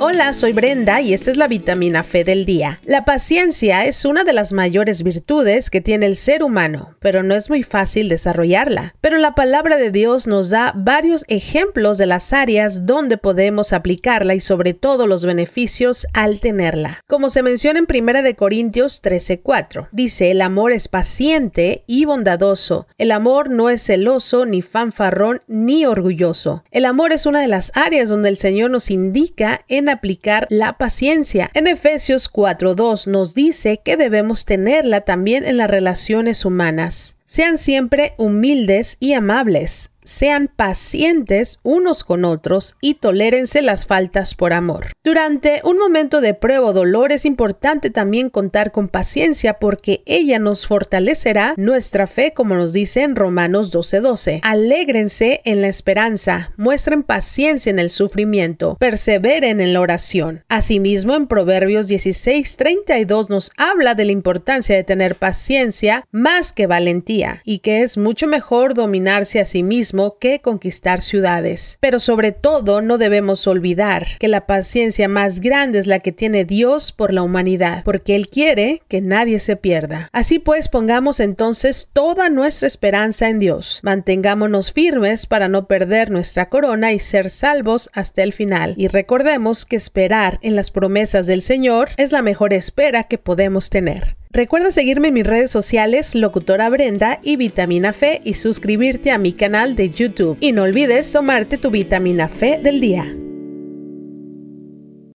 Hola, soy Brenda y esta es la vitamina Fe del día. La paciencia es una de las mayores virtudes que tiene el ser humano, pero no es muy fácil desarrollarla. Pero la palabra de Dios nos da varios ejemplos de las áreas donde podemos aplicarla y sobre todo los beneficios al tenerla. Como se menciona en 1 de Corintios 13:4, dice, "El amor es paciente y bondadoso. El amor no es celoso ni fanfarrón ni orgulloso. El amor es una de las áreas donde el Señor nos indica en aplicar la paciencia. En Efesios 4.2 nos dice que debemos tenerla también en las relaciones humanas. Sean siempre humildes y amables sean pacientes unos con otros y tolérense las faltas por amor. Durante un momento de prueba o dolor es importante también contar con paciencia porque ella nos fortalecerá nuestra fe como nos dice en Romanos 12:12. Alégrense en la esperanza, muestren paciencia en el sufrimiento, perseveren en la oración. Asimismo en Proverbios 16:32 nos habla de la importancia de tener paciencia más que valentía y que es mucho mejor dominarse a sí que conquistar ciudades. Pero sobre todo no debemos olvidar que la paciencia más grande es la que tiene Dios por la humanidad, porque Él quiere que nadie se pierda. Así pues, pongamos entonces toda nuestra esperanza en Dios. Mantengámonos firmes para no perder nuestra corona y ser salvos hasta el final. Y recordemos que esperar en las promesas del Señor es la mejor espera que podemos tener. Recuerda seguirme en mis redes sociales, Locutora Brenda y Vitamina Fe y suscribirte a mi canal de YouTube. Y no olvides tomarte tu vitamina Fe del día.